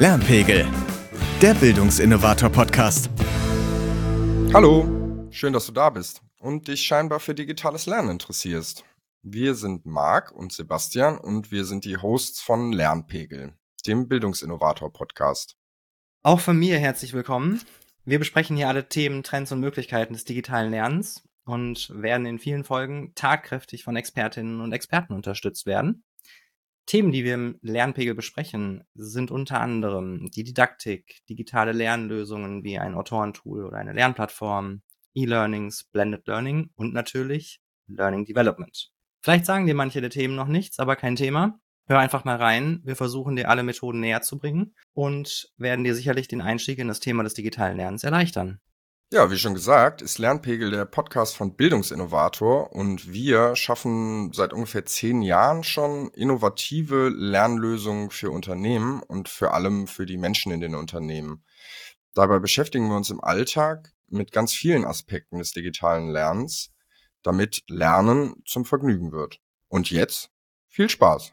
Lernpegel, der Bildungsinnovator-Podcast. Hallo, schön, dass du da bist und dich scheinbar für digitales Lernen interessierst. Wir sind Marc und Sebastian und wir sind die Hosts von Lernpegel, dem Bildungsinnovator-Podcast. Auch von mir herzlich willkommen. Wir besprechen hier alle Themen, Trends und Möglichkeiten des digitalen Lernens und werden in vielen Folgen tatkräftig von Expertinnen und Experten unterstützt werden. Themen, die wir im Lernpegel besprechen, sind unter anderem die Didaktik, digitale Lernlösungen wie ein Autorentool oder eine Lernplattform, E-Learnings, Blended Learning und natürlich Learning Development. Vielleicht sagen dir manche der Themen noch nichts, aber kein Thema. Hör einfach mal rein. Wir versuchen dir alle Methoden näher zu bringen und werden dir sicherlich den Einstieg in das Thema des digitalen Lernens erleichtern. Ja, wie schon gesagt, ist Lernpegel der Podcast von Bildungsinnovator und wir schaffen seit ungefähr zehn Jahren schon innovative Lernlösungen für Unternehmen und vor allem für die Menschen in den Unternehmen. Dabei beschäftigen wir uns im Alltag mit ganz vielen Aspekten des digitalen Lernens, damit Lernen zum Vergnügen wird. Und jetzt viel Spaß!